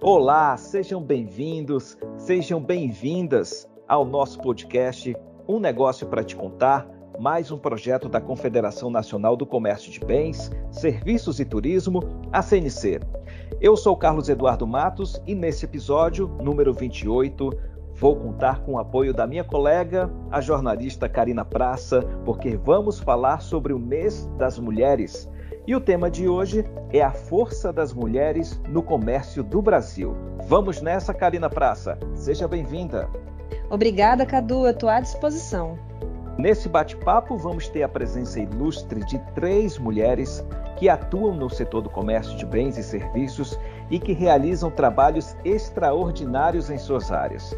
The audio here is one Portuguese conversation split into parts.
Olá, sejam bem-vindos, sejam bem-vindas ao nosso podcast Um Negócio para Te Contar, mais um projeto da Confederação Nacional do Comércio de Bens, Serviços e Turismo, a CNC. Eu sou Carlos Eduardo Matos e nesse episódio, número 28, vou contar com o apoio da minha colega, a jornalista Karina Praça, porque vamos falar sobre o mês das mulheres. E o tema de hoje é a força das mulheres no comércio do Brasil. Vamos nessa, Karina Praça. Seja bem-vinda. Obrigada, Cadu. Eu estou à disposição. Nesse bate-papo, vamos ter a presença ilustre de três mulheres que atuam no setor do comércio de bens e serviços e que realizam trabalhos extraordinários em suas áreas.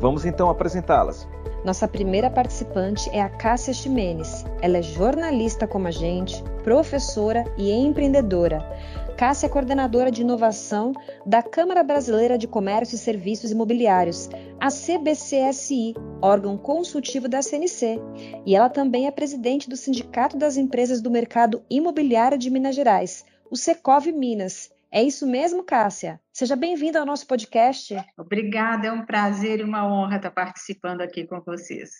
Vamos então apresentá-las. Nossa primeira participante é a Cássia Ximenes. Ela é jornalista como a gente, professora e empreendedora. Cássia é coordenadora de inovação da Câmara Brasileira de Comércio e Serviços Imobiliários, a CBCSI, órgão consultivo da CNC. E ela também é presidente do Sindicato das Empresas do Mercado Imobiliário de Minas Gerais, o Secov Minas, é isso mesmo, Cássia? Seja bem-vinda ao nosso podcast. Obrigada, é um prazer e uma honra estar participando aqui com vocês.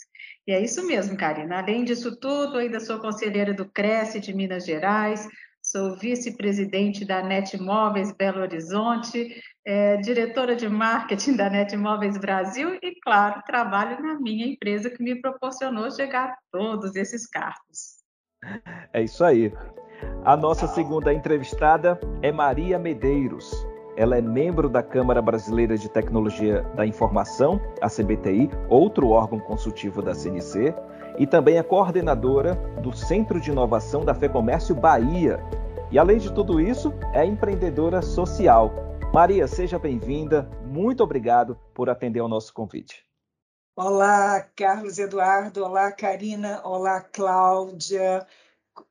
E é isso mesmo, Karina. Além disso tudo, ainda sou conselheira do Cresce de Minas Gerais, sou vice-presidente da NET Móveis Belo Horizonte, é, diretora de marketing da NET Móveis Brasil e, claro, trabalho na minha empresa que me proporcionou chegar a todos esses cargos. É isso aí. A nossa segunda entrevistada é Maria Medeiros. Ela é membro da Câmara Brasileira de Tecnologia da Informação, a CBTI, outro órgão consultivo da CNC, e também é coordenadora do Centro de Inovação da FEComércio Bahia. E além de tudo isso, é empreendedora social. Maria, seja bem-vinda. Muito obrigado por atender ao nosso convite. Olá, Carlos Eduardo. Olá, Karina. Olá, Cláudia.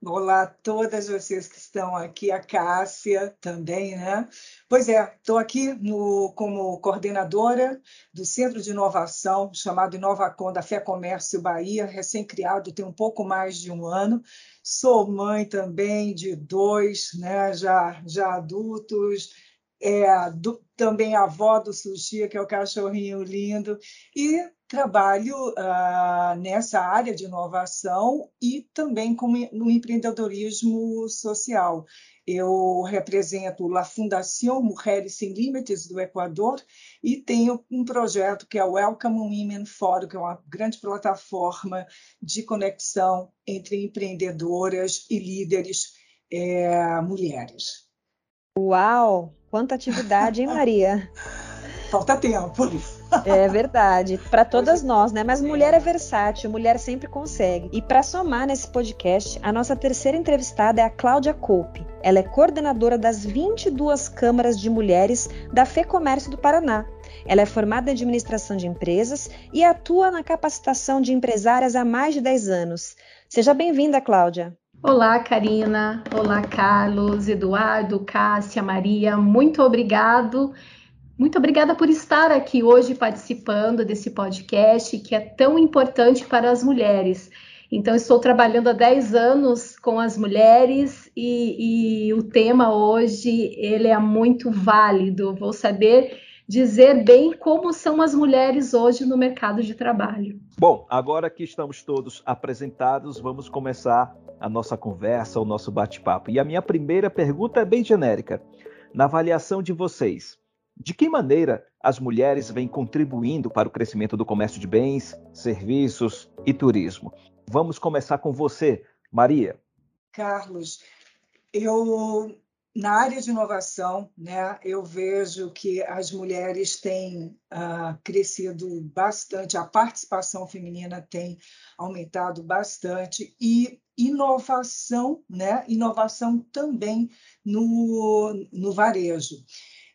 Olá a todas vocês que estão aqui, a Cássia também, né? Pois é, estou aqui no, como coordenadora do Centro de Inovação chamado Inovacom da Fé Comércio Bahia, recém-criado, tem um pouco mais de um ano. Sou mãe também de dois, né, já, já adultos, é, do, também avó do Sushi, que é o cachorrinho lindo, e trabalho uh, nessa área de inovação e também como no empreendedorismo social. Eu represento a Fundação Mulheres Sem Limites do Equador e tenho um projeto que é o Welcome Women Forum, que é uma grande plataforma de conexão entre empreendedoras e líderes é, mulheres. Uau! Quanta atividade, hein, Maria? Falta tempo. É verdade, para todas nós, né? Mas mulher é versátil, mulher sempre consegue. E para somar nesse podcast, a nossa terceira entrevistada é a Cláudia Coupe. Ela é coordenadora das 22 câmaras de mulheres da FEComércio do Paraná. Ela é formada em administração de empresas e atua na capacitação de empresárias há mais de 10 anos. Seja bem-vinda, Cláudia. Olá, Karina. Olá, Carlos, Eduardo, Cássia, Maria. Muito obrigado muito obrigada por estar aqui hoje participando desse podcast que é tão importante para as mulheres. Então, estou trabalhando há 10 anos com as mulheres e, e o tema hoje ele é muito válido. Vou saber dizer bem como são as mulheres hoje no mercado de trabalho. Bom, agora que estamos todos apresentados, vamos começar a nossa conversa, o nosso bate-papo. E a minha primeira pergunta é bem genérica. Na avaliação de vocês, de que maneira as mulheres vêm contribuindo para o crescimento do comércio de bens, serviços e turismo? Vamos começar com você, Maria. Carlos, eu na área de inovação, né, eu vejo que as mulheres têm uh, crescido bastante, a participação feminina tem aumentado bastante e inovação, né, inovação também no, no varejo.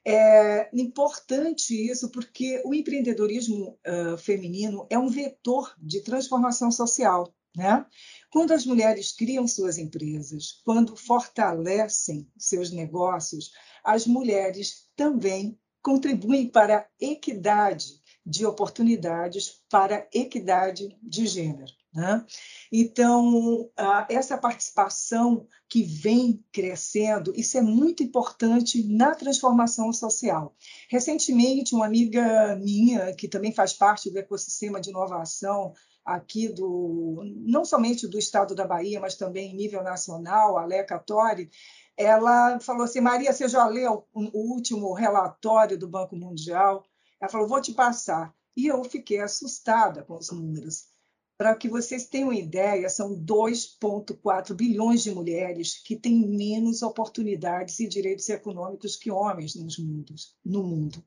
É importante isso porque o empreendedorismo uh, feminino é um vetor de transformação social. Né? Quando as mulheres criam suas empresas, quando fortalecem seus negócios, as mulheres também contribuem para a equidade de oportunidades, para a equidade de gênero. Né? Então, essa participação que vem crescendo, isso é muito importante na transformação social. Recentemente, uma amiga minha, que também faz parte do ecossistema de inovação aqui do não somente do estado da Bahia, mas também em nível nacional, a Leca Tori, ela falou assim: Maria, você já leu o último relatório do Banco Mundial? Ela falou: vou te passar. E eu fiquei assustada com os números. Para que vocês tenham ideia, são 2,4 bilhões de mulheres que têm menos oportunidades e direitos econômicos que homens nos mundos, no mundo.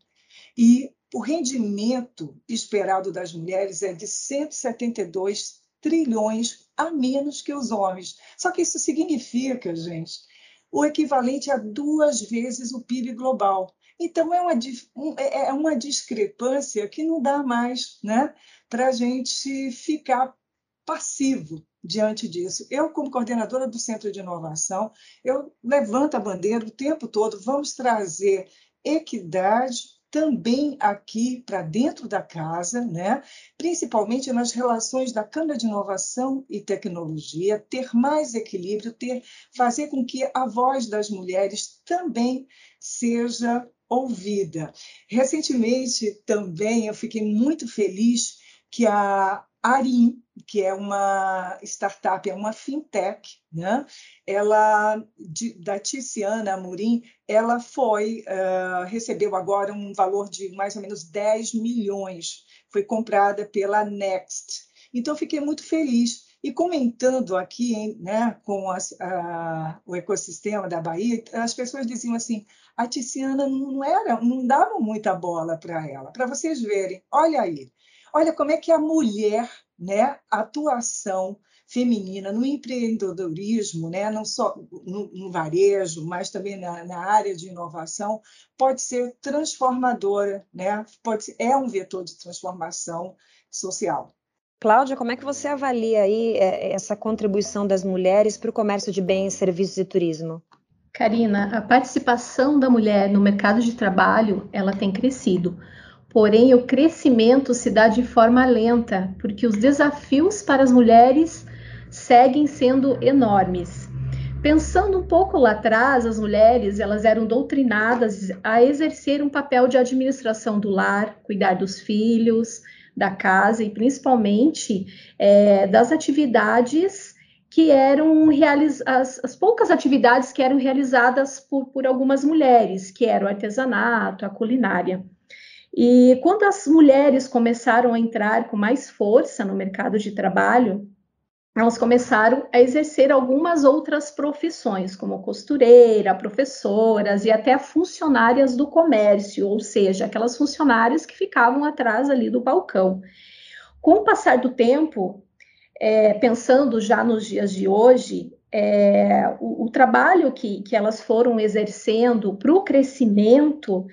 E o rendimento esperado das mulheres é de 172 trilhões a menos que os homens. Só que isso significa, gente, o equivalente a duas vezes o PIB global. Então, é uma, é, é uma discrepância que não dá mais né, para a gente ficar passivo diante disso. Eu, como coordenadora do Centro de Inovação, eu levanto a bandeira o tempo todo, vamos trazer equidade, também aqui para dentro da casa, né? principalmente nas relações da Câmara de Inovação e Tecnologia, ter mais equilíbrio, ter, fazer com que a voz das mulheres também seja ouvida. Recentemente também eu fiquei muito feliz que a Arim, que é uma startup, é uma fintech, né? Ela de, da Tiziana Amorim, ela foi uh, recebeu agora um valor de mais ou menos 10 milhões, foi comprada pela Next. Então fiquei muito feliz e comentando aqui né, com as, a, o ecossistema da Bahia, as pessoas diziam assim: a Tiziana não era, não dava muita bola para ela. Para vocês verem, olha aí, Olha como é que a mulher, né, atuação feminina no empreendedorismo, né, não só no, no varejo, mas também na, na, área de inovação, pode ser transformadora, né, pode ser, é um vetor de transformação social. Cláudia, como é que você avalia aí é, essa contribuição das mulheres para o comércio de bens, serviços e turismo? Karina, a participação da mulher no mercado de trabalho, ela tem crescido. Porém, o crescimento se dá de forma lenta, porque os desafios para as mulheres seguem sendo enormes. Pensando um pouco lá atrás, as mulheres elas eram doutrinadas a exercer um papel de administração do lar, cuidar dos filhos, da casa e principalmente é, das atividades que eram realizadas, as poucas atividades que eram realizadas por, por algumas mulheres, que eram o artesanato, a culinária. E quando as mulheres começaram a entrar com mais força no mercado de trabalho, elas começaram a exercer algumas outras profissões, como costureira, professoras e até funcionárias do comércio, ou seja, aquelas funcionárias que ficavam atrás ali do balcão. Com o passar do tempo, é, pensando já nos dias de hoje, é, o, o, trabalho que, que elas foram exercendo para o crescimento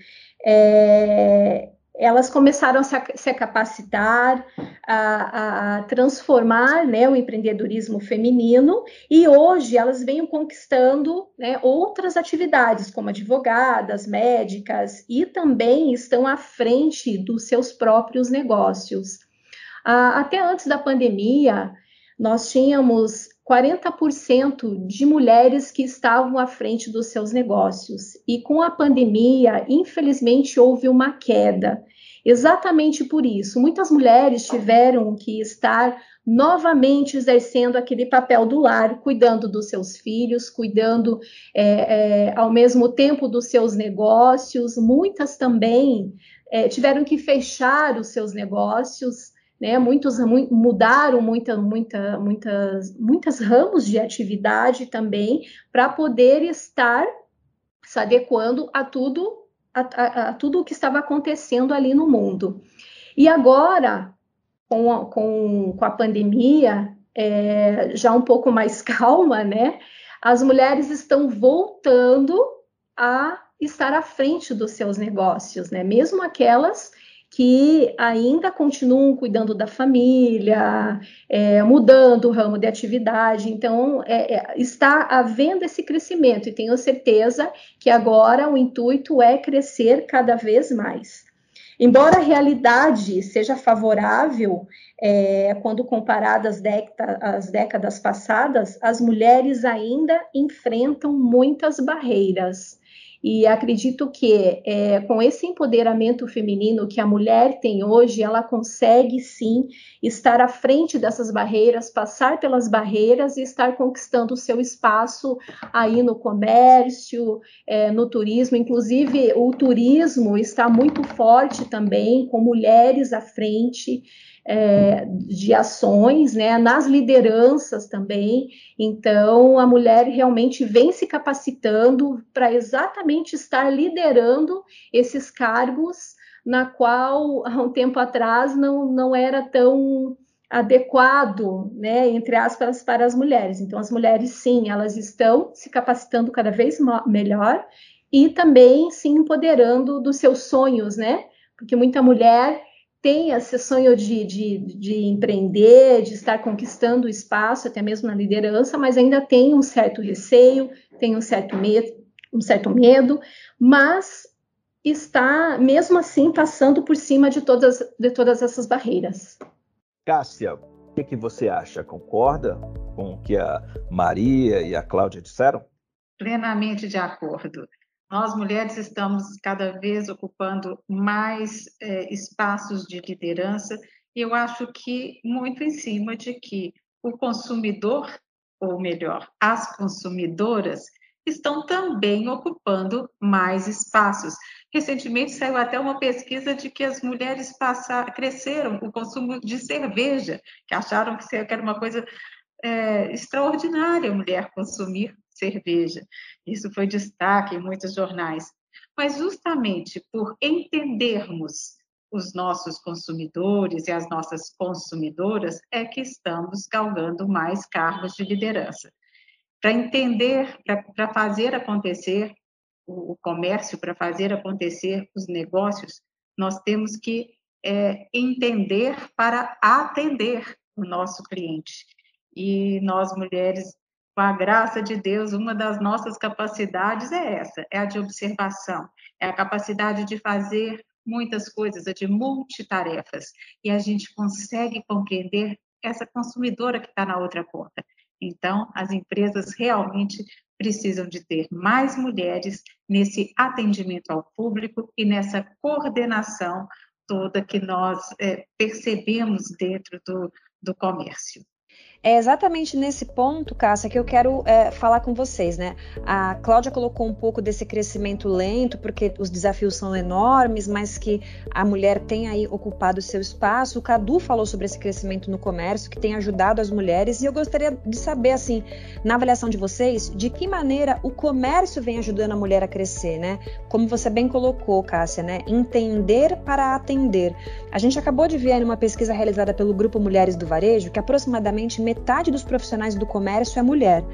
é, elas começaram a se, capacitar, a, a, transformar né, o empreendedorismo feminino e hoje elas vêm conquistando né, outras atividades, como advogadas, médicas, e também estão à frente dos seus próprios negócios. Ah, até antes da pandemia, nós tínhamos 40% de mulheres que estavam à frente dos seus negócios. E com a pandemia, infelizmente, houve uma queda. Exatamente por isso, muitas mulheres tiveram que estar novamente exercendo aquele papel do lar, cuidando dos seus filhos, cuidando é, é, ao mesmo tempo dos seus negócios. Muitas também é, tiveram que fechar os seus negócios né? Muitos mudaram muita, muita, muitas, muitas ramos de atividade também para poder estar se adequando a tudo, a, a, a tudo o que estava acontecendo ali no mundo. E agora, com a, com, com a pandemia, é, já um pouco mais calma, né? As mulheres estão voltando a estar à frente dos seus negócios, né? Mesmo aquelas que ainda continuam cuidando da família, é, mudando o ramo de atividade. Então, é, é, está havendo esse crescimento e tenho certeza que agora o intuito é crescer cada vez mais. Embora a realidade seja favorável, é, quando comparada às, às décadas passadas, as mulheres ainda enfrentam muitas barreiras. E acredito que é, com esse empoderamento feminino que a mulher tem hoje, ela consegue sim estar à frente dessas barreiras, passar pelas barreiras e estar conquistando o seu espaço aí no comércio, é, no turismo. Inclusive, o turismo está muito forte também, com mulheres à frente é, de ações, né, nas lideranças também. Então, a mulher realmente vem se capacitando para exatamente estar liderando esses cargos, na qual há um tempo atrás não, não era tão adequado, né, entre aspas, para as mulheres. Então, as mulheres, sim, elas estão se capacitando cada vez melhor e também se empoderando dos seus sonhos, né? Porque muita mulher tem esse sonho de, de, de empreender, de estar conquistando o espaço, até mesmo na liderança, mas ainda tem um certo receio, tem um certo medo, um certo medo, mas está mesmo assim passando por cima de todas, de todas essas barreiras. Cássia, o que, que você acha? Concorda com o que a Maria e a Cláudia disseram? Plenamente de acordo. Nós, mulheres, estamos cada vez ocupando mais é, espaços de liderança, e eu acho que muito em cima de que o consumidor, ou melhor, as consumidoras, estão também ocupando mais espaços. Recentemente saiu até uma pesquisa de que as mulheres passaram, cresceram o consumo de cerveja, que acharam que era uma coisa é, extraordinária a mulher consumir cerveja. Isso foi destaque em muitos jornais. Mas justamente por entendermos os nossos consumidores e as nossas consumidoras é que estamos galgando mais cargos de liderança. Para entender, para fazer acontecer o, comércio, para fazer acontecer os negócios, nós temos que é, entender para atender o nosso cliente. E nós, mulheres, com a graça de Deus, uma das nossas capacidades é essa, é a de observação, é a capacidade de fazer muitas coisas, é de multitarefas, e a gente consegue compreender essa consumidora que está na outra ponta. Então, as empresas realmente precisam de ter mais mulheres nesse atendimento ao público e nessa coordenação toda que nós é, percebemos dentro do, do comércio. É exatamente nesse ponto, Cássia, que eu quero é, falar com vocês, né? A Cláudia colocou um pouco desse crescimento lento, porque os desafios são enormes, mas que a mulher tem aí ocupado o seu espaço. O Cadu falou sobre esse crescimento no comércio, que tem ajudado as mulheres, e eu gostaria de saber, assim, na avaliação de vocês, de que maneira o comércio vem ajudando a mulher a crescer, né? Como você bem colocou, Cássia, né? Entender para atender. A gente acabou de ver uma pesquisa realizada pelo Grupo Mulheres do Varejo que aproximadamente metade dos profissionais do comércio é mulher.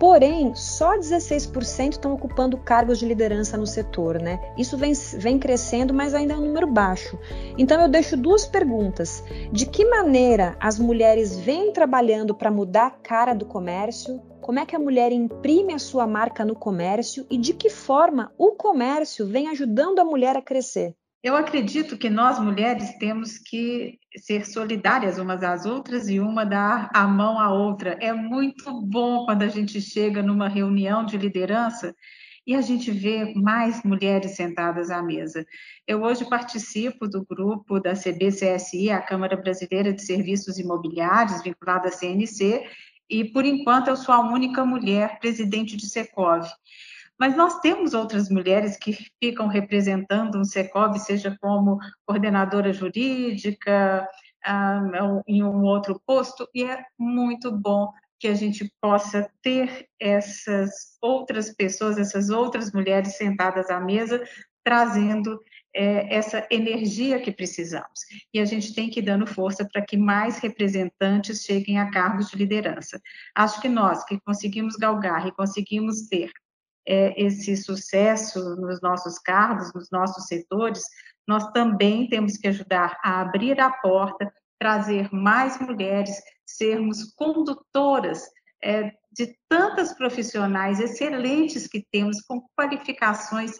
Porém, só 16% estão ocupando cargos de liderança no setor, né? Isso vem, vem crescendo, mas ainda é um número baixo. Então, eu deixo duas perguntas: de que maneira as mulheres vêm trabalhando para mudar a cara do comércio? Como é que a mulher imprime a sua marca no comércio e de que forma o comércio vem ajudando a mulher a crescer? Eu acredito que nós mulheres temos que ser solidárias umas às outras e uma dar a mão à outra. É muito bom quando a gente chega numa reunião de liderança e a gente vê mais mulheres sentadas à mesa. Eu hoje participo do grupo da CBCSI, a Câmara Brasileira de Serviços Imobiliários, vinculada à CNC, e por enquanto eu sou a única mulher presidente de Secov. Mas nós temos outras mulheres que ficam representando um SECOV, seja como coordenadora jurídica, ah, em um outro posto, e é muito bom que a gente possa ter essas outras pessoas, essas outras mulheres sentadas à mesa, trazendo é, essa energia que precisamos. E a gente tem que ir dando força para que mais representantes cheguem a cargos de liderança. Acho que nós que conseguimos galgar e conseguimos ter é, esse sucesso nos nossos cargos, nos nossos setores, nós também temos que ajudar a abrir a porta, trazer mais mulheres, sermos condutoras é, de tantas profissionais excelentes que temos, com qualificações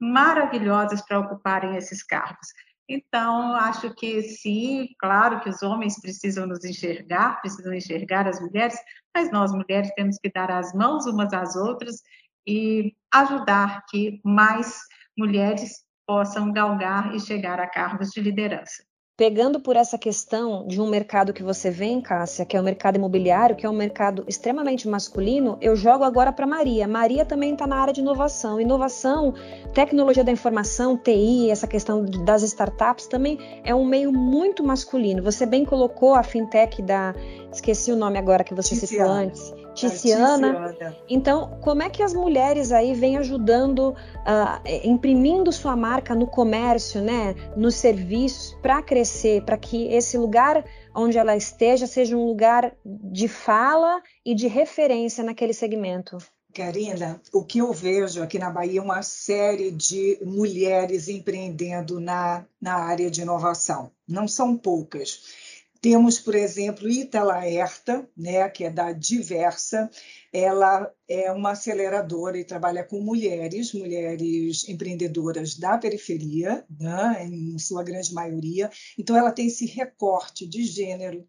maravilhosas para ocuparem esses cargos. Então, acho que sim, claro que os homens precisam nos enxergar, precisam enxergar as mulheres, mas nós mulheres temos que dar as mãos umas às outras e ajudar que mais mulheres possam galgar e chegar a cargos de liderança. Pegando por essa questão de um mercado que você vem, Cássia, que é o mercado imobiliário, que é um mercado extremamente masculino, eu jogo agora para Maria. Maria também está na área de inovação. Inovação, tecnologia da informação, TI, essa questão das startups também é um meio muito masculino. Você bem colocou a fintech da. Esqueci o nome agora que você Tiziana. citou antes Ticiana. Então, como é que as mulheres aí vêm ajudando, uh, imprimindo sua marca no comércio, né, nos serviços, para crescer, para que esse lugar onde ela esteja seja um lugar de fala e de referência naquele segmento? Karina, o que eu vejo aqui na Bahia é uma série de mulheres empreendendo na, na área de inovação. Não são poucas. Temos, por exemplo, Italaerta, né, que é da Diversa. Ela é uma aceleradora e trabalha com mulheres, mulheres empreendedoras da periferia, né, em sua grande maioria. Então, ela tem esse recorte de gênero,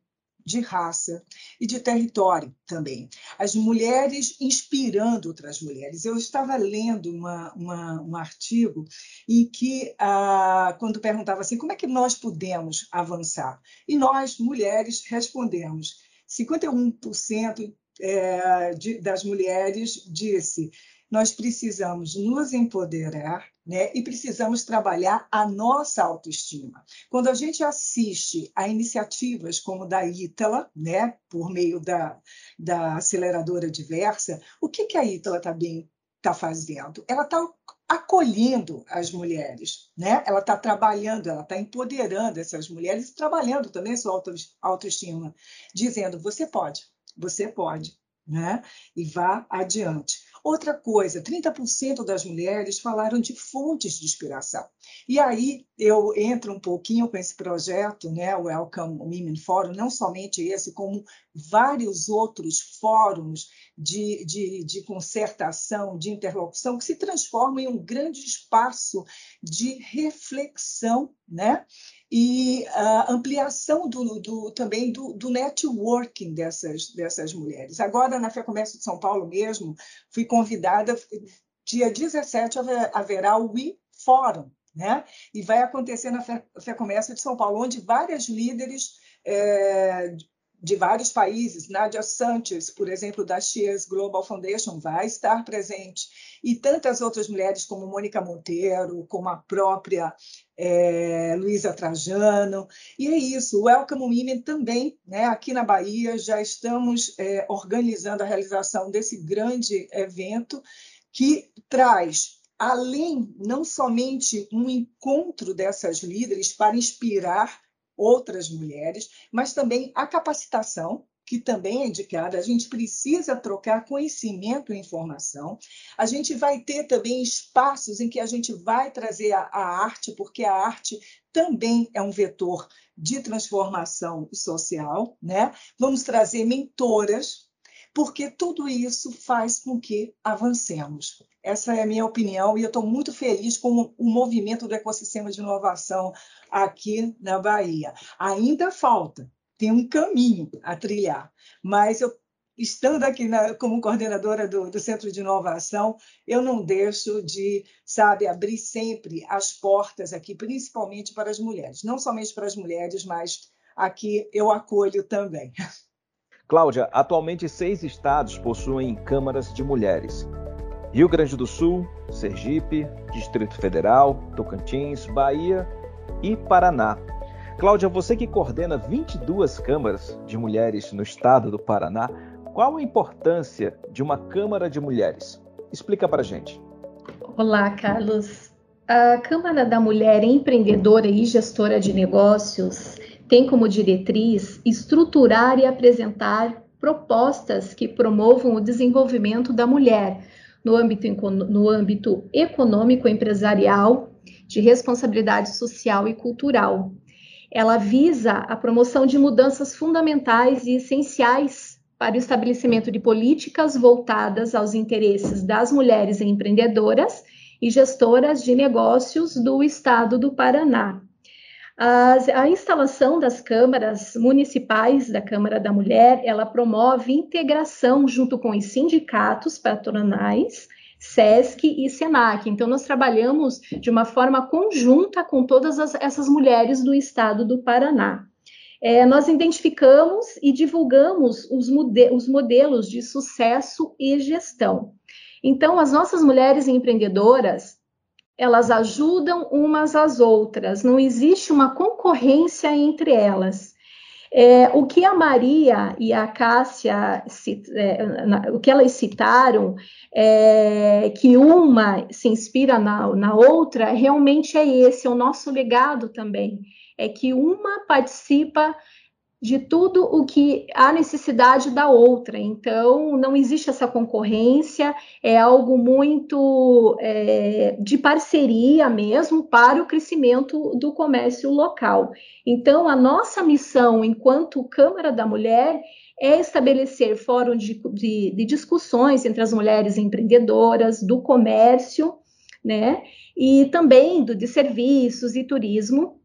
de raça e de território também. As mulheres inspirando outras mulheres. Eu estava lendo uma, uma, um artigo em que, ah, quando perguntava assim, como é que nós podemos avançar? E nós, mulheres, respondemos. 51% é, de, das mulheres disse nós precisamos nos empoderar né, e precisamos trabalhar a nossa autoestima. Quando a gente assiste a iniciativas como da Ítala, né, por meio da, da aceleradora diversa, o que, que a Ítala está tá fazendo? Ela está acolhendo as mulheres, né? Ela está trabalhando, ela está empoderando essas mulheres e trabalhando também sua autoestima, dizendo: você pode, você pode, né? E vá adiante. Outra coisa, 30% das mulheres falaram de fontes de inspiração. E aí eu entro um pouquinho com esse projeto, né, o Welcome Women Forum, não somente esse, como vários outros fóruns de, de, de concertação, de interlocução, que se transformam em um grande espaço de reflexão, né? e a ampliação do, do também do, do, networking dessas, dessas mulheres. Agora, na FEComércio de São Paulo mesmo, fui convidada, dia 17 haverá o We Forum, né? e vai acontecer na FEComércio de São Paulo, onde várias líderes é, de vários países. Nadia Sanches, por exemplo, da Shears Global Foundation, vai estar presente. E tantas outras mulheres, como Mônica Monteiro, como a própria é, Luísa Trajano. E é isso, o Welcome Women também, né, aqui na Bahia, já estamos é, organizando a realização desse grande evento que traz além não somente um encontro dessas líderes para inspirar outras mulheres, mas também a capacitação, que também é indicada, a gente precisa trocar conhecimento e informação. A gente vai ter também espaços em que a gente vai trazer a, a arte, porque a arte também é um vetor de transformação social, né? Vamos trazer mentoras porque tudo isso faz com que avancemos. Essa é a minha opinião e eu estou muito feliz com o movimento do ecossistema de inovação aqui na Bahia. Ainda falta, tem um caminho a trilhar, mas eu estando aqui na, como coordenadora do, do, Centro de Inovação, eu não deixo de, sabe, abrir sempre as portas aqui, principalmente para as mulheres. Não somente para as mulheres, mas aqui eu acolho também. Cláudia, atualmente seis estados possuem câmaras de mulheres: Rio Grande do Sul, Sergipe, Distrito Federal, Tocantins, Bahia e Paraná. Cláudia, você que coordena 22 câmaras de mulheres no estado do Paraná, qual a importância de uma Câmara de Mulheres? Explica para gente. Olá, Carlos. A Câmara da Mulher Empreendedora e Gestora de Negócios tem como diretriz estruturar e apresentar propostas que promovam o desenvolvimento da mulher no âmbito, no âmbito econômico, empresarial, de responsabilidade social e cultural. Ela visa a promoção de mudanças fundamentais e essenciais para o estabelecimento de políticas voltadas aos interesses das mulheres empreendedoras e gestoras de negócios do estado do Paraná, As, a instalação das câmaras municipais da Câmara da Mulher, ela promove integração junto com os sindicatos patronais, SESC e SENAC. Então, nós trabalhamos de uma forma conjunta com todas as, essas mulheres do estado do Paraná. É, nós identificamos e divulgamos os, mode os modelos de sucesso e gestão. Então, as nossas mulheres empreendedoras, elas ajudam umas às outras, não existe uma concorrência entre elas. É, o que a Maria e a Cássia, é, o que elas citaram, é, que uma se inspira na, na outra, realmente é esse, é o nosso legado também. É que uma participa de tudo o que há necessidade da outra. Então, não existe essa concorrência, é algo muito é, de parceria mesmo para o crescimento do comércio local. Então, a nossa missão enquanto Câmara da Mulher é estabelecer fórum de, de, de discussões entre as mulheres empreendedoras, do comércio, né? E também do, de serviços e turismo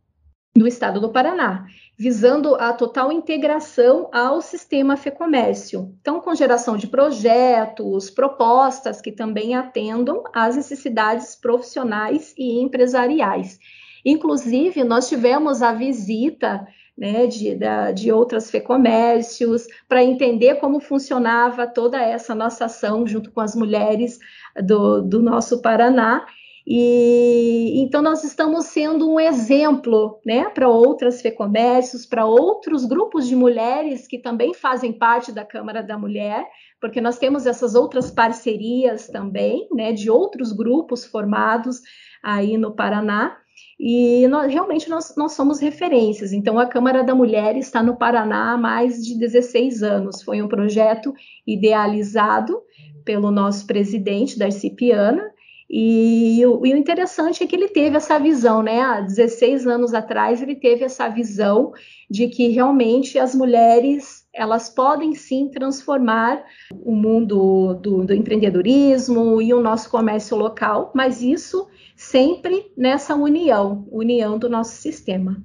do estado do Paraná visando a total integração ao sistema FEComércio. Então, com geração de projetos, propostas que também atendam às necessidades profissionais e empresariais. Inclusive, nós tivemos a visita né, de, de outras FEComércios para entender como funcionava toda essa nossa ação junto com as mulheres do, do nosso Paraná e então nós estamos sendo um exemplo, né, para outras FEComércios, para outros grupos de mulheres que também fazem parte da Câmara da Mulher, porque nós temos essas outras parcerias também, né, de outros grupos formados aí no Paraná. E nós, realmente nós, nós somos referências. Então, a Câmara da Mulher está no Paraná há mais de 16 anos. Foi um projeto idealizado pelo nosso presidente, Darcy Piana, e, e, o interessante é que ele teve essa visão, né? Há 16 anos atrás, ele teve essa visão de que realmente as mulheres elas podem sim transformar o mundo do, do empreendedorismo e o nosso comércio local, mas isso sempre nessa união, união do nosso sistema.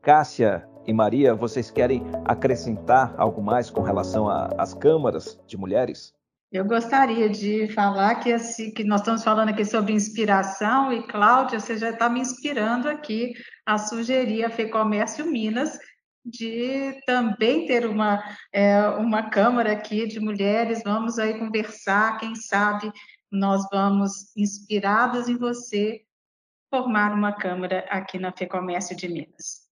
Cássia e Maria, vocês querem acrescentar algo mais com relação às câmaras de mulheres? Eu gostaria de falar que, que nós estamos falando aqui sobre inspiração, e Cláudia, você já está me inspirando aqui a sugerir a FEComércio Minas de também ter uma, é, uma Câmara aqui de mulheres. Vamos aí conversar, quem sabe nós vamos, inspiradas em você, formar uma Câmara aqui na FEComércio de Minas.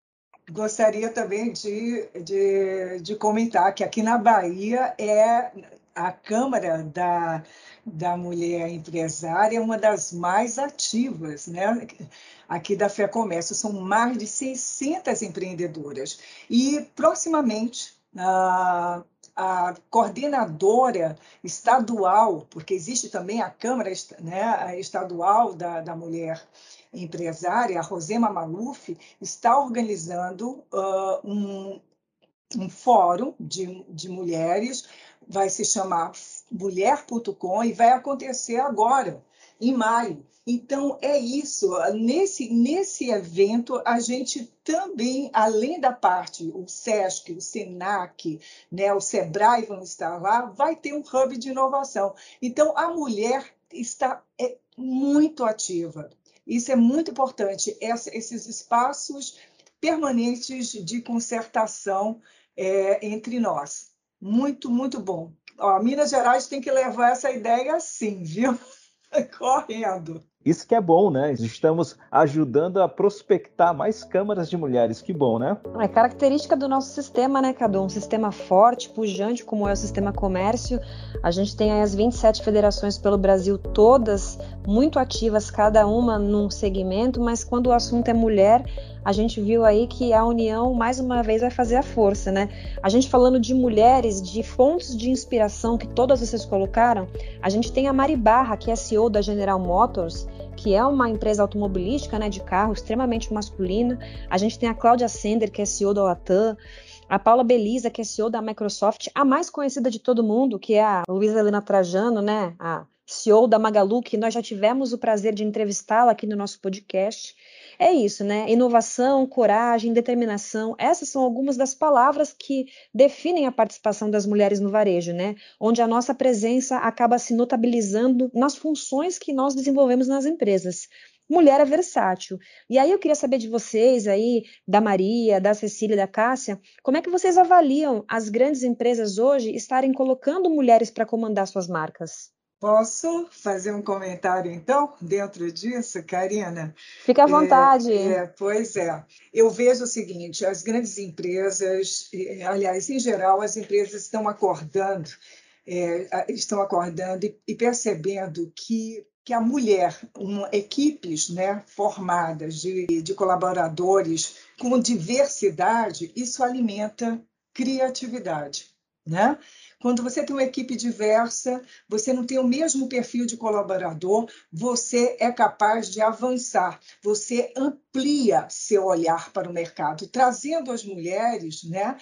Gostaria também de, de, de comentar que aqui na Bahia é a Câmara da, da Mulher Empresária é uma das mais ativas, né? Aqui da Fé Comércio são mais de 600 empreendedoras e proximamente a, a coordenadora estadual, porque existe também a Câmara né, estadual da, da Mulher Empresária, a Rosema Maluf, está organizando uh, um, um fórum de, de mulheres vai se chamar mulher.com e vai acontecer agora, em maio. Então, é isso. Nesse, nesse evento, a gente também, além da parte, o SESC, o SENAC, né, o SEBRAE vão estar lá, vai ter um hub de inovação. Então, a mulher está é, muito ativa. Isso é muito importante, esses espaços permanentes de concertação é, entre nós. Muito, muito bom. Ó, Minas Gerais tem que levar essa ideia assim, viu? Correndo. Isso que é bom, né? Estamos ajudando a prospectar mais câmaras de mulheres. Que bom, né? É característica do nosso sistema, né, Cadu? Um sistema forte, pujante, como é o sistema comércio. A gente tem aí as 27 federações pelo Brasil, todas muito ativas, cada uma num segmento, mas quando o assunto é mulher, a gente viu aí que a união, mais uma vez, vai fazer a força, né? A gente falando de mulheres, de fontes de inspiração que todas vocês colocaram, a gente tem a Mari Barra, que é CEO da General Motors, que é uma empresa automobilística, né, de carro extremamente masculina. A gente tem a Cláudia Sender, que é CEO da Latam. A Paula Belisa, que é CEO da Microsoft, a mais conhecida de todo mundo, que é a Luísa Helena Trajano, né? A CEO da Magalu, que nós já tivemos o prazer de entrevistá-la aqui no nosso podcast. É isso, né? Inovação, coragem, determinação, essas são algumas das palavras que definem a participação das mulheres no varejo, né? Onde a nossa presença acaba se notabilizando nas funções que nós desenvolvemos nas empresas mulher é versátil. E aí eu queria saber de vocês aí, da Maria, da Cecília, da Cássia, como é que vocês avaliam as grandes empresas hoje estarem colocando mulheres para comandar suas marcas? Posso fazer um comentário, então, dentro disso, Karina? Fique à vontade. É, é, pois é. Eu vejo o seguinte: as grandes empresas, aliás, em geral, as empresas estão acordando, é, estão acordando e, e percebendo que que a mulher, um, equipes né, formadas de, de colaboradores com diversidade, isso alimenta criatividade. Né? Quando você tem uma equipe diversa, você não tem o mesmo perfil de colaborador, você é capaz de avançar, você amplia seu olhar para o mercado, trazendo as mulheres, né?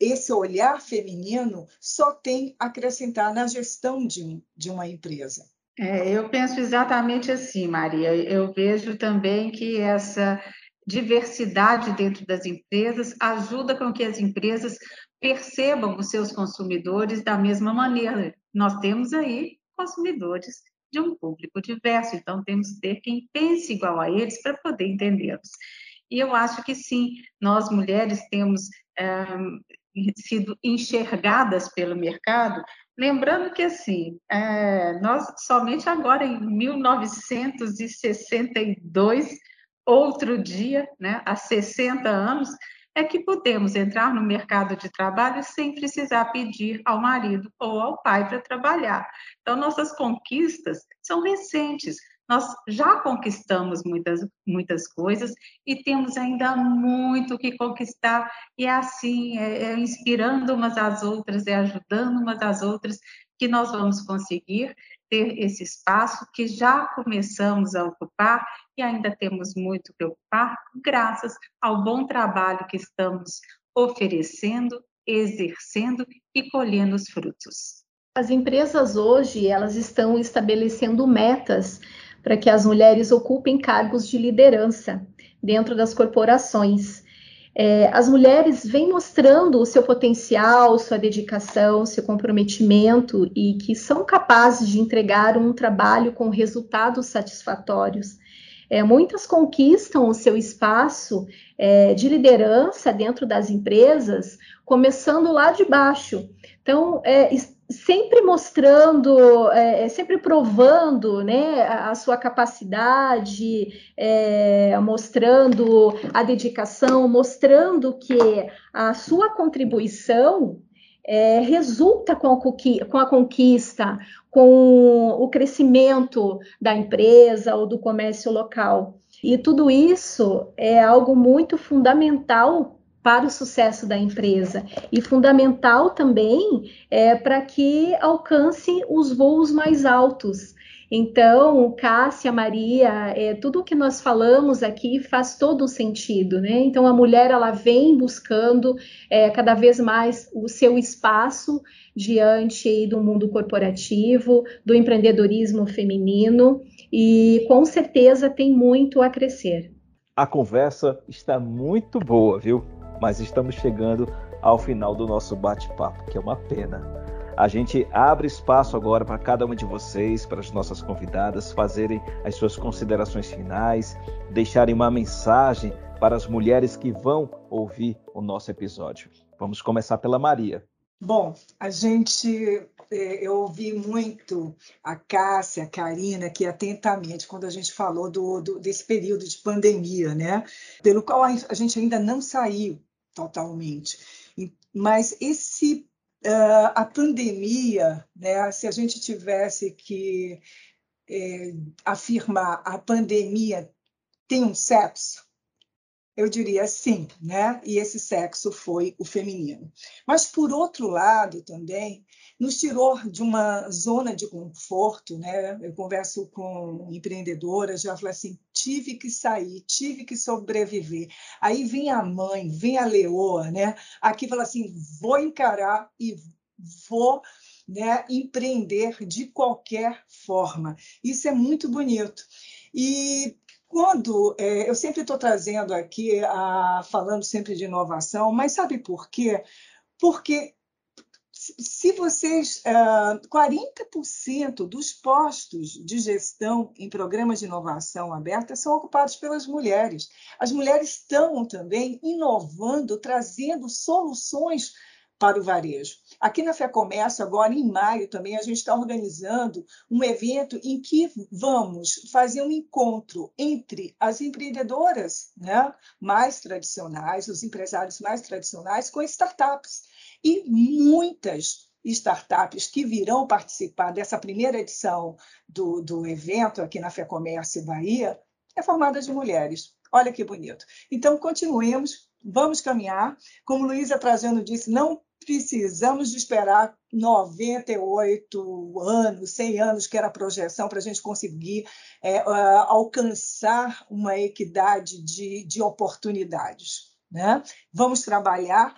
Esse olhar feminino só tem a acrescentar na gestão de, de uma empresa. É, eu penso exatamente assim, Maria. Eu vejo também que essa diversidade dentro das empresas ajuda com que as empresas percebam os seus consumidores da mesma maneira. Nós temos aí consumidores de um público diverso, então temos que ter quem pense igual a eles para poder entendê-los. E eu acho que sim, nós mulheres temos é, sido enxergadas pelo mercado Lembrando que, assim, é, nós somente agora, em 1962, outro dia, né, há 60 anos, é que podemos entrar no mercado de trabalho sem precisar pedir ao marido ou ao pai para trabalhar. Então, nossas conquistas são recentes. Nós já conquistamos muitas, muitas coisas e temos ainda muito que conquistar, e é assim, é, é inspirando umas às outras, é ajudando umas às outras, que nós vamos conseguir ter esse espaço que já começamos a ocupar e ainda temos muito que ocupar, graças ao bom trabalho que estamos oferecendo, exercendo e colhendo os frutos. As empresas hoje, elas estão estabelecendo metas para que as mulheres ocupem cargos de liderança dentro das corporações. É, as mulheres vêm mostrando o seu potencial, sua dedicação, seu comprometimento e que são capazes de entregar um trabalho com resultados satisfatórios. É, muitas conquistam o seu espaço é, de liderança dentro das empresas, começando lá de baixo. Então, é, sempre mostrando, é, é, sempre provando né, a, a sua capacidade, é, mostrando a dedicação, mostrando que a sua contribuição é, resulta com a, com a conquista, com o crescimento da empresa ou do comércio local. E tudo isso é algo muito fundamental para o sucesso da empresa e fundamental também é, para que alcance os voos mais altos. Então, Cássia, Maria, é, tudo o que nós falamos aqui faz todo sentido, né? Então, a mulher ela vem buscando é, cada vez mais o seu espaço diante do mundo corporativo, do empreendedorismo feminino e com certeza tem muito a crescer. A conversa está muito boa, viu? Mas estamos chegando ao final do nosso bate-papo, que é uma pena. A gente abre espaço agora para cada uma de vocês, para as nossas convidadas, fazerem as suas considerações finais, deixarem uma mensagem para as mulheres que vão ouvir o nosso episódio. Vamos começar pela Maria. Bom, a gente, é, eu ouvi muito a Cássia, a Karina aqui atentamente quando a gente falou do, do, desse período de pandemia, né? Pelo qual a gente ainda não saiu totalmente. Mas esse uh, a pandemia, né, se a gente tivesse que é, afirmar a pandemia tem um sexo, eu diria sim, né? E esse sexo foi o feminino. Mas, por outro lado, também, nos tirou de uma zona de conforto, né? Eu converso com empreendedoras, já falo assim, tive que sair, tive que sobreviver. Aí vem a mãe, vem a leoa, né? Aqui fala assim, vou encarar e vou né, empreender de qualquer forma. Isso é muito bonito. E quando é, eu sempre estou trazendo aqui, a, falando sempre de inovação, mas sabe por quê? Porque se vocês, 40% ah, dos postos de gestão em programas de inovação aberta são ocupados pelas mulheres. As mulheres estão também inovando, trazendo soluções para o varejo. Aqui na FEComércio, agora em maio também, a gente está organizando um evento em que vamos fazer um encontro entre as empreendedoras né, mais tradicionais, os empresários mais tradicionais, com startups. E muitas startups que virão participar dessa primeira edição do, do evento aqui na FEComércio Bahia é formada de mulheres. Olha que bonito. Então, continuemos, vamos caminhar. Como Luísa Trajano disse, não precisamos de esperar 98 anos, 100 anos, que era a projeção, para a gente conseguir é, uh, alcançar uma equidade de, de oportunidades. Né? Vamos trabalhar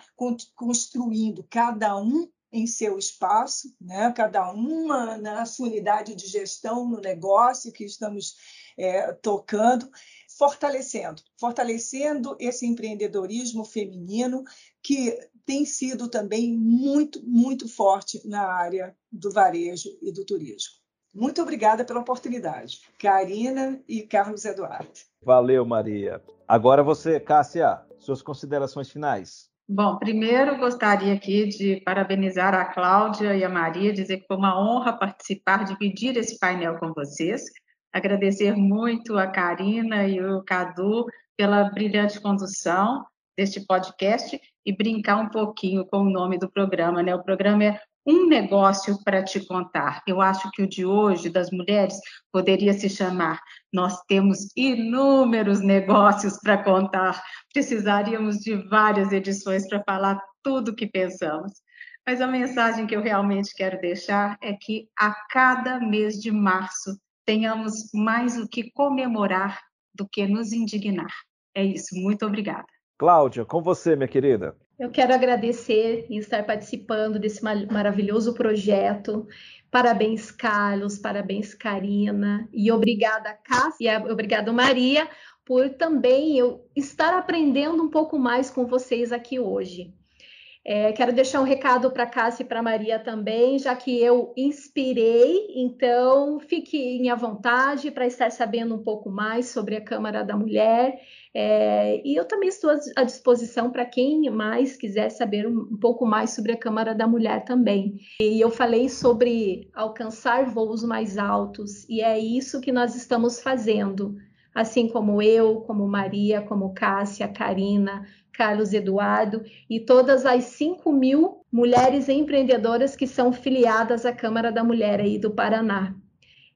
construindo cada um em seu espaço, né? cada uma na sua unidade de gestão no negócio que estamos é, tocando, fortalecendo, fortalecendo esse empreendedorismo feminino que tem sido também muito, muito forte na área do varejo e do turismo. Muito obrigada pela oportunidade. Karina e Carlos Eduardo. Valeu, Maria. Agora você, Cássia, suas considerações finais. Bom, primeiro gostaria aqui de parabenizar a Cláudia e a Maria, dizer que foi uma honra participar, dividir esse painel com vocês. Agradecer muito a Karina e o Cadu pela brilhante condução deste podcast e brincar um pouquinho com o nome do programa, né? O programa é Um Negócio para Te Contar. Eu acho que o de hoje, das mulheres, poderia se chamar Nós temos inúmeros negócios para contar. Precisaríamos de várias edições para falar tudo o que pensamos. Mas a mensagem que eu realmente quero deixar é que a cada mês de março tenhamos mais o que comemorar do que nos indignar. É isso. Muito obrigada. Cláudia, com você, minha querida. Eu quero agradecer em estar participando desse maravilhoso projeto. Parabéns, Carlos, parabéns, Karina, e obrigada, Cássia, obrigada, Maria, por também eu estar aprendendo um pouco mais com vocês aqui hoje. É, quero deixar um recado para Cássia e para Maria também, já que eu inspirei, então fiquem à vontade para estar sabendo um pouco mais sobre a Câmara da Mulher. É, e eu também estou à disposição para quem mais quiser saber um, um, pouco mais sobre a Câmara da Mulher também. E eu falei sobre alcançar voos mais altos, e é isso que nós estamos fazendo. Assim como eu, como Maria, como Cássia, Karina, Carlos Eduardo e todas as 5 mil mulheres empreendedoras que são filiadas à Câmara da Mulher aí do Paraná.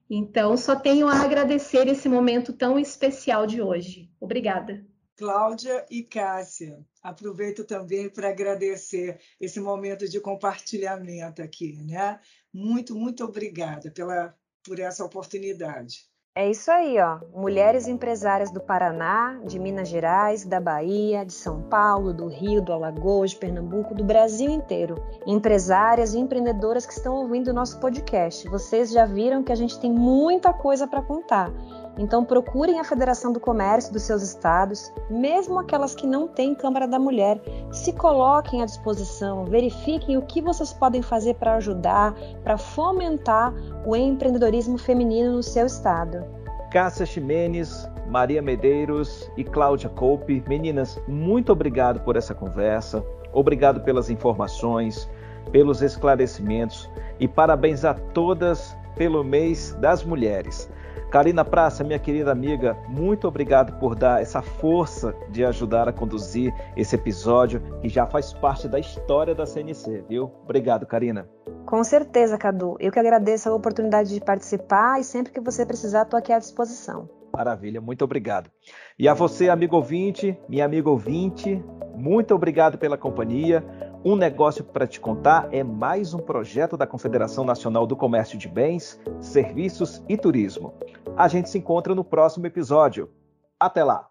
Então, só tenho a agradecer esse momento tão especial de hoje. Obrigada. Cláudia e Cássia, aproveito também para agradecer esse momento de compartilhamento aqui, né? Muito, muito obrigada pela, por essa oportunidade. É isso aí, ó. Mulheres empresárias do Paraná, de Minas Gerais, da Bahia, de São Paulo, do Rio, do Alagoas, de Pernambuco, do Brasil inteiro. Empresárias e empreendedoras que estão ouvindo o nosso podcast. Vocês já viram que a gente tem muita coisa para contar. Então procurem a Federação do Comércio dos seus estados, mesmo aquelas que não têm Câmara da Mulher, se coloquem à disposição, verifiquem o que vocês podem fazer para ajudar, para fomentar o empreendedorismo feminino no seu estado. Cássia Ximenes, Maria Medeiros e Cláudia Coupe, meninas, muito obrigado por essa conversa, obrigado pelas informações, pelos esclarecimentos e parabéns a todas pelo mês das mulheres. Karina Praça, minha querida amiga, muito obrigado por dar essa força de ajudar a conduzir esse episódio que já faz parte da história da CNC, viu? Obrigado, Karina. Com certeza, Cadu. Eu que agradeço a oportunidade de participar e sempre que você precisar, estou aqui à disposição. Maravilha, muito obrigado. E a você, amigo ouvinte, minha amiga ouvinte, muito obrigado pela companhia. Um Negócio para Te Contar é mais um projeto da Confederação Nacional do Comércio de Bens, Serviços e Turismo. A gente se encontra no próximo episódio. Até lá!